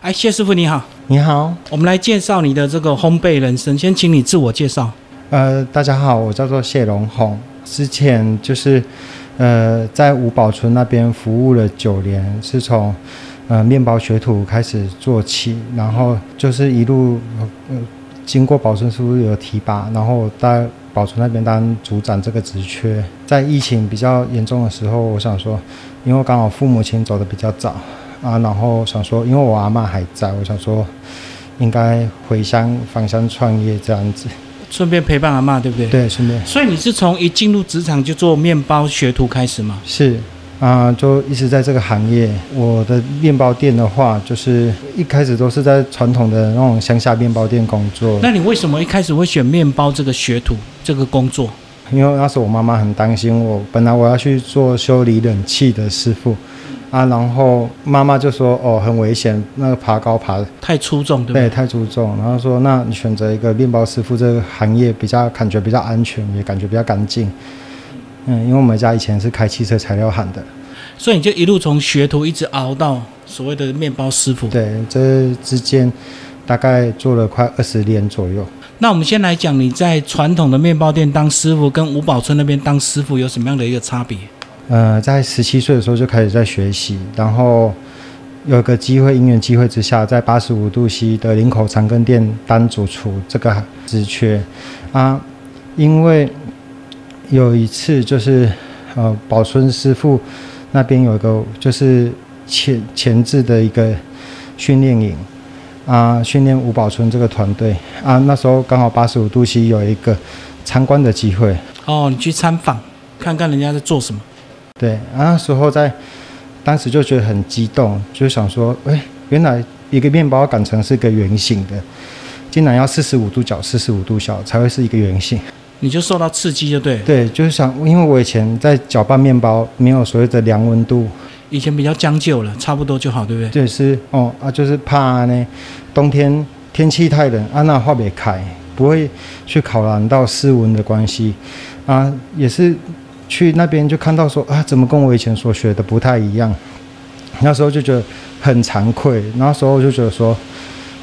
哎，谢师傅你好，你好，我们来介绍你的这个烘焙人生，先请你自我介绍。呃，大家好，我叫做谢龙红，之前就是呃在五宝村那边服务了九年，是从呃面包学徒开始做起，然后就是一路呃经过宝村师傅有提拔，然后在宝村那边当组长这个职缺。在疫情比较严重的时候，我想说，因为刚好父母亲走的比较早啊，然后想说，因为我阿妈还在，我想说应该回乡返乡创业这样子。顺便陪伴阿嬷，对不对？。对，顺便所以你是从一进入职场就做面包学徒开始吗？是啊、就一直在这个行业。我的面包店的话，就是一开始都是在传统的那种乡下面包店工作，那你为什么一开始会选面包这个学徒这个工作？因为那时候我妈妈很担心我，本来我要去做修理冷气的师傅。啊，然后妈妈就说：“哦，很危险，那个爬高爬太出众，对不对对？太注重。”然后说：“那你选择一个面包师傅这个行业比较感觉比较安全，也感觉比较干净。”嗯，因为我们家以前是开汽车材料行的，所以你就一路从学徒一直熬到所谓的面包师傅。对，这之间大概做了快二十年左右。那我们先来讲你在传统的面包店当师傅，跟五宝村那边当师傅有什么样的一个差别？呃，在十七岁的时候就开始在学习，然后有个机会，因缘机会之下，在八十五度 C 的林口长庚店当主厨这个职缺。啊，因为有一次就是呃宝春师傅那边有一个就是前前置的一个训练营啊，训练吴宝春这个团队。啊，那时候刚好八十五度 C 有一个参观的机会，哦，你去参访看看人家在做什么。对，啊，那时候在当时就觉得很激动，就想说，哎，原来一个面包擀成是个圆形的，竟然要四十五度角、四十五度角才会是一个圆形。你就受到刺激就对。对，就是想，因为我以前在搅拌面包，没有所谓的量温度，以前比较将就了，差不多就好，对不对？对，是哦啊，就是怕呢，冬天天气太冷，啊，那化不开，不会去考量到室温的关系，啊，也是去那边就看到说啊，怎么跟我以前所学的不太一样，那时候就觉得很惭愧，那时候就觉得说，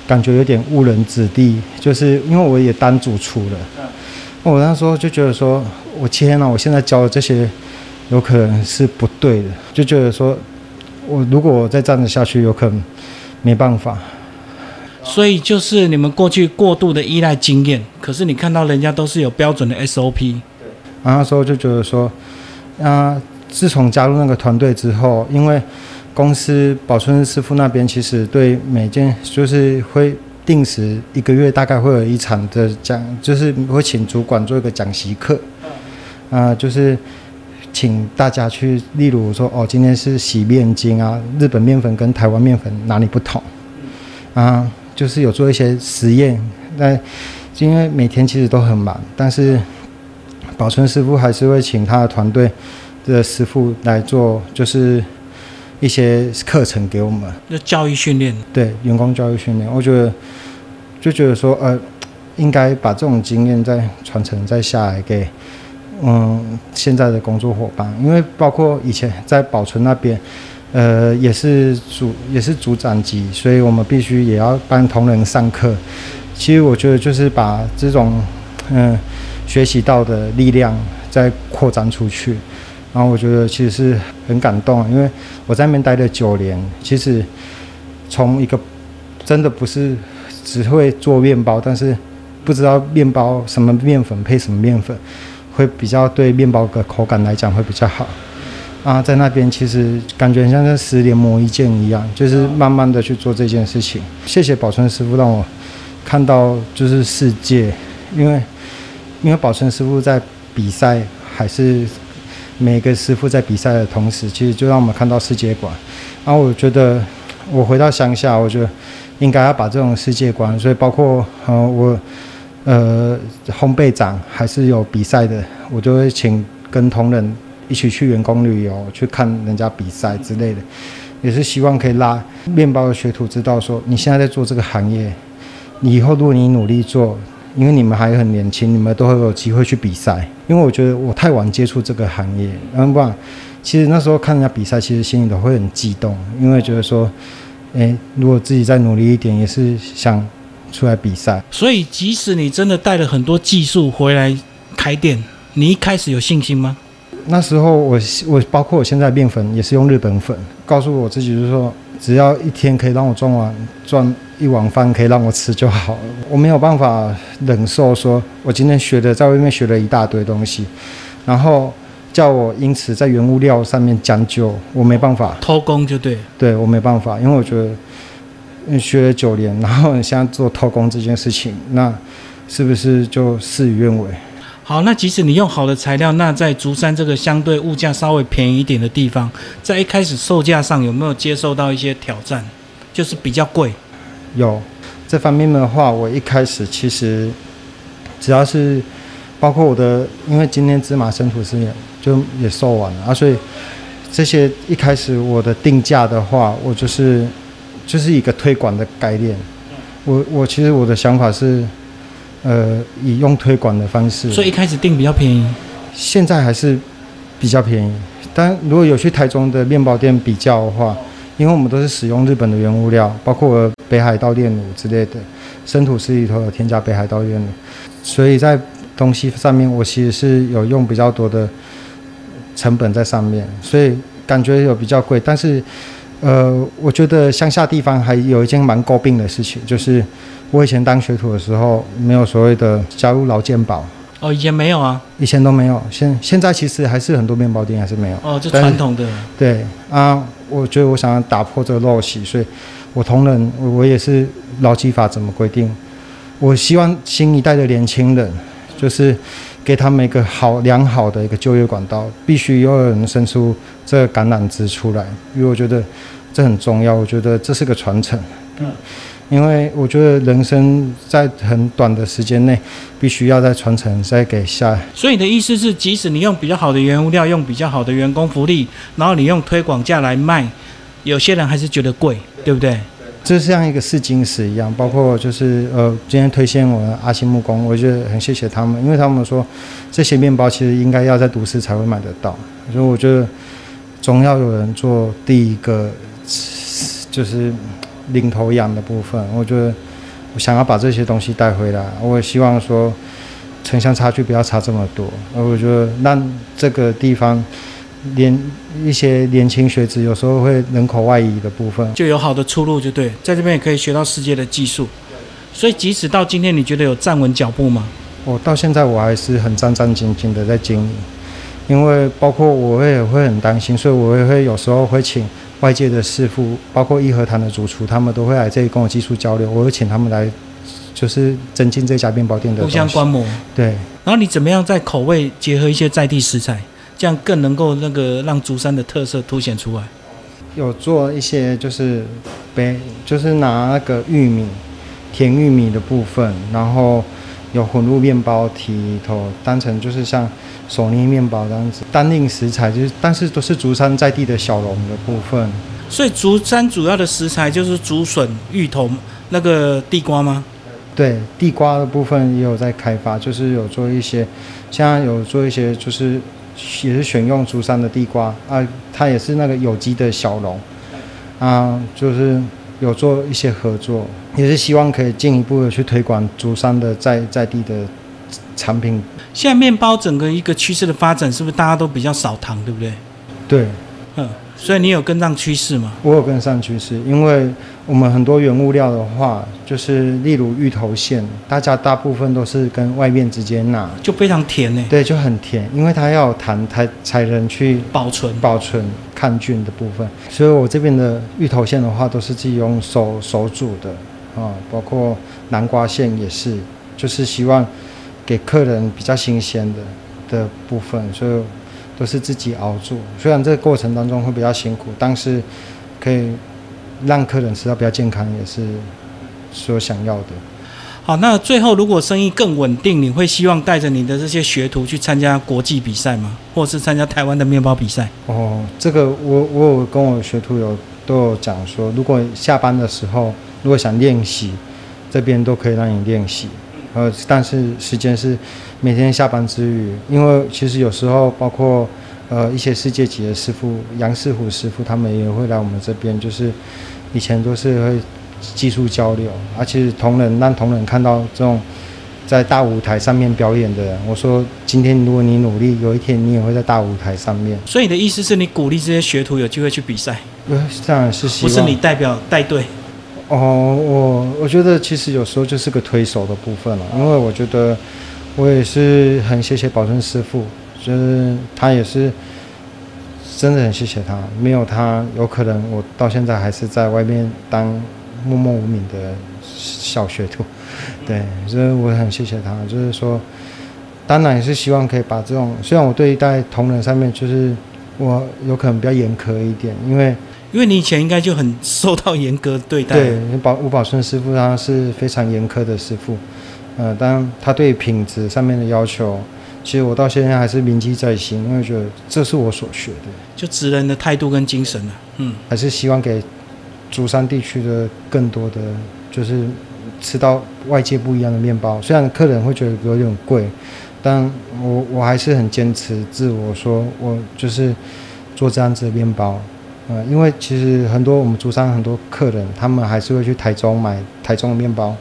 感觉有点误人子弟，就是因为我也当主厨了，我那时候就觉得说，我天呐，我现在教的这些有可能是不对的，就觉得说。我如果我再这样子下去，有可能没办法。所以就是你们过去过度的依赖经验，可是你看到人家都是有标准的 SOP，然后那时候就觉得说，啊、自从加入那个团队之后，因为公司保春师傅那边其实对每件就是会定时一个月大概会有一场的讲，就是会请主管做一个讲习课，啊、就是请大家去，例如说哦，今天是洗面巾啊，日本面粉跟台湾面粉哪里不同。啊？就是有做一些实验，那因为每天其实都很忙，但是宝春师傅还是会请他的团队的师傅来做，就是一些课程给我们，那教育训练。对员工教育训练。我觉得就觉得说，呃，应该把这种经验再传承再下来给嗯现在的工作伙伴，因为包括以前在保存那边。呃，也是组也是组长级，所以我们必须也要帮同仁上课。其实我觉得就是把这种嗯学习到的力量再扩展出去，然后我觉得其实是很感动，因为我在那边待了九年，其实从一个真的不是只会做面包，但是不知道面包什么面粉配什么面粉，会比较对面包的口感来讲会比较好。啊，在那边其实感觉像在十年磨一剑一样，就是慢慢的去做这件事情。谢谢宝春师傅让我看到就是世界，因为因为宝成师傅在比赛，还是每个师傅在比赛的同时，其实就让我们看到世界观。然后我觉得我回到乡下，我觉得应该要把这种世界观，所以包括呃我呃烘焙长还是有比赛的，我就会请跟同仁。一起去员工旅游，去看人家比赛之类的，也是希望可以拉面包的学徒知道说，你现在在做这个行业，你以后如果你努力做，因为你们还很年轻，你们都会有机会去比赛。因为我觉得我太晚接触这个行业，然后不然，其实那时候看人家比赛，其实心里都会很激动，因为觉得说，诶，如果自己再努力一点，也是想出来比赛。所以，即使你真的带了很多技术回来开店，你一开始有信心吗？那时候我我包括我现在面粉也是用日本粉，告诉我自己就是说，只要一天可以让我赚碗赚一碗饭，可以让我吃就好了。我没有办法忍受说，我今天学的在外面学了一大堆东西，然后叫我因此在原物料上面将就，我没办法。偷工就对，对我没办法，因为我觉得嗯学了九年，然后你现在做偷工这件事情，那是不是就事与愿违？好，那即使你用好的材料，那在竹山这个相对物价稍微便宜一点的地方，在一开始售价上有没有接受到一些挑战？就是比较贵。有这方面的话，我一开始其实只要是包括我的，因为今天芝麻生吐司也就也售完了啊，所以这些一开始我的定价的话，我就是就是一个推广的概念。我我其实我的想法是。呃，以用推广的方式，所以一开始订比较便宜，现在还是比较便宜。但如果有去台中的面包店比较的话，因为我们都是使用日本的原物料，包括北海道炼乳之类的，生吐司里头有添加北海道炼乳，所以在东西上面我其实是有用比较多的成本在上面，所以感觉有比较贵。但是，呃，我觉得乡下地方还有一件蛮诟病的事情，就是。我以前当学徒的时候，没有所谓的加入劳健保。哦，以前没有啊，以前都没有。现现在其实还是很多面包店还是没有。哦，就传统的。对啊，我觉得我想要打破这个陋习，所以我同仁我我也是劳基法怎么规定？我希望新一代的年轻人，就是给他们一个好良好的一个就业管道，必须要有人伸出这个橄榄枝出来，因为我觉得这很重要。我觉得这是个传承。嗯。因为我觉得人生在很短的时间内，必须要再传承，再给下。所以你的意思是，即使你用比较好的原物料，用比较好的员工福利，然后你用推广价来卖，有些人还是觉得贵，对不对？就像一个试金石一样，包括就是呃，今天推荐我的阿星木工，我觉得很谢谢他们，因为他们说这些面包其实应该要在都市才会买得到，所以我觉得总要有人做第一个，就是。领头羊的部分，我觉得我想要把这些东西带回来。我也希望说城乡差距不要差这么多。而我觉得让这个地方年一些年轻学子有时候会人口外移的部分，就有好的出路，就对，在这边也可以学到世界的技术。所以即使到今天，你觉得有站稳脚步吗？我到现在我还是很战战兢兢的在经营，因为包括我也会很担心，所以我也会有时候会请。外界的师傅，包括义和堂的主厨，他们都会来这里跟我技术交流。我会请他们来，就是增进这家面包店的互相观摩。对。然后你怎么样在口味结合一些在地食材，这样更能够那个让竹山的特色凸显出来？有做一些就是杯，就是拿那个玉米甜玉米的部分，然后有混入面包体头，当成就是像。手捏面包这样子，单令食材就是，但是都是竹山在地的小农的部分。所以竹山主要的食材就是竹笋、芋头、那个地瓜吗？对，地瓜的部分也有在开发，就是有做一些，现在有做一些，就是也是选用竹山的地瓜啊，它也是那个有机的小农啊，就是有做一些合作，也是希望可以进一步的去推广竹山的在在地的。产品现在面包整个一个趋势的发展，是不是大家都比较少糖，对不对？对，嗯，所以你有跟上趋势吗？我有跟上趋势，因为我们很多原物料的话，就是例如芋头馅，大家大部分都是跟外面直接拿，就非常甜呢。对，就很甜，因为它要有糖才才能去保存保存抗菌的部分。所以我这边的芋头馅的话，都是自己用手手煮的啊，包括南瓜馅也是，就是希望。给客人比较新鲜的的部分，所以都是自己熬煮。虽然这个过程当中会比较辛苦，但是可以让客人吃到比较健康，也是所想要的。好，那最后如果生意更稳定，你会希望带着你的这些学徒去参加国际比赛吗？或是参加台湾的面包比赛？哦，这个我我有跟我学徒有都有讲说，如果下班的时候如果想练习，这边都可以让你练习。呃，但是时间是每天下班之余，因为其实有时候包括呃一些世界级的师傅杨世虎师傅，他们也会来我们这边，就是以前都是会技术交流，而且同仁让同仁看到这种在大舞台上面表演的人。我说，今天如果你努力，有一天你也会在大舞台上面。所以你的意思是你鼓励这些学徒有机会去比赛？呃，当然是希望。不是你代表带队。哦，我我觉得其实有时候就是个推手的部分了，因为我觉得我也是很谢谢宝顺师傅，就是他也是真的很谢谢他，没有他，有可能我到现在还是在外面当默默无名的小学徒。对，所以我很谢谢他，就是说，当然也是希望可以把这种，虽然我对待同仁上面就是我有可能比较严苛一点，因为。因为你以前应该就很受到严格对待。对，宝吴宝顺师傅他是非常严苛的师傅，呃，当然他对品质上面的要求，其实我到现在还是铭记在心，因为觉得这是我所学的。就职人的态度跟精神啊，嗯，还是希望给竹山地区的更多的，就是吃到外界不一样的面包。虽然客人会觉得有点贵，但我我还是很坚持自我，说我就是做这样子的面包。呃，因为其实很多我们竹山很多客人，他们还是会去台中买台中的面包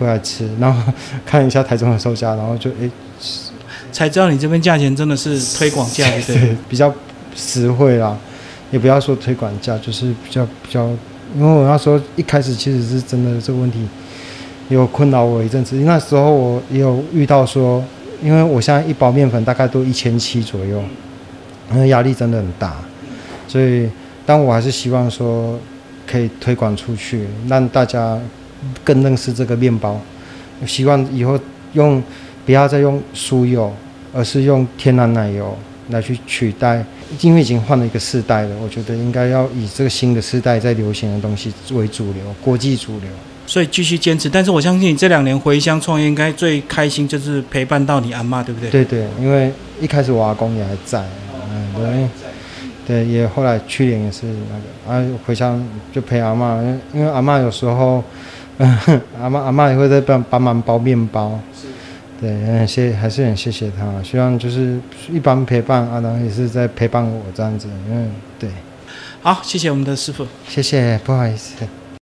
回来吃，然后 看一下台中的售价，然后就诶，才知道你这边价钱真的是推广价，对，比较实惠啦，也不要说推广价，就是比较比较，因为我那时候一开始其实是真的这个问题有困扰我一阵子，那时候我也有遇到说，因为我现在一包面粉大概都一千七左右，那压力真的很大，所以。但我还是希望说，可以推广出去，让大家更认识这个面包。希望以后用不要再用酥油，而是用天然奶油来去取代，因为已经换了一个世代了。我觉得应该要以这个新的世代在流行的东西为主流，国际主流。所以继续坚持。但是我相信你这两年回乡创业，应该最开心就是陪伴到你阿妈，对不对？对对，因为一开始我阿公也还在，嗯，对。对，也后来去年也是那个，啊，回乡就陪阿妈，因为阿妈有时候，嗯 阿妈阿妈也会在帮帮忙包面包，对，很谢还是很谢谢他，希望就是一般陪伴阿郎也是在陪伴我这样子，嗯，对，好，谢谢我们的师傅，谢谢，不好意思。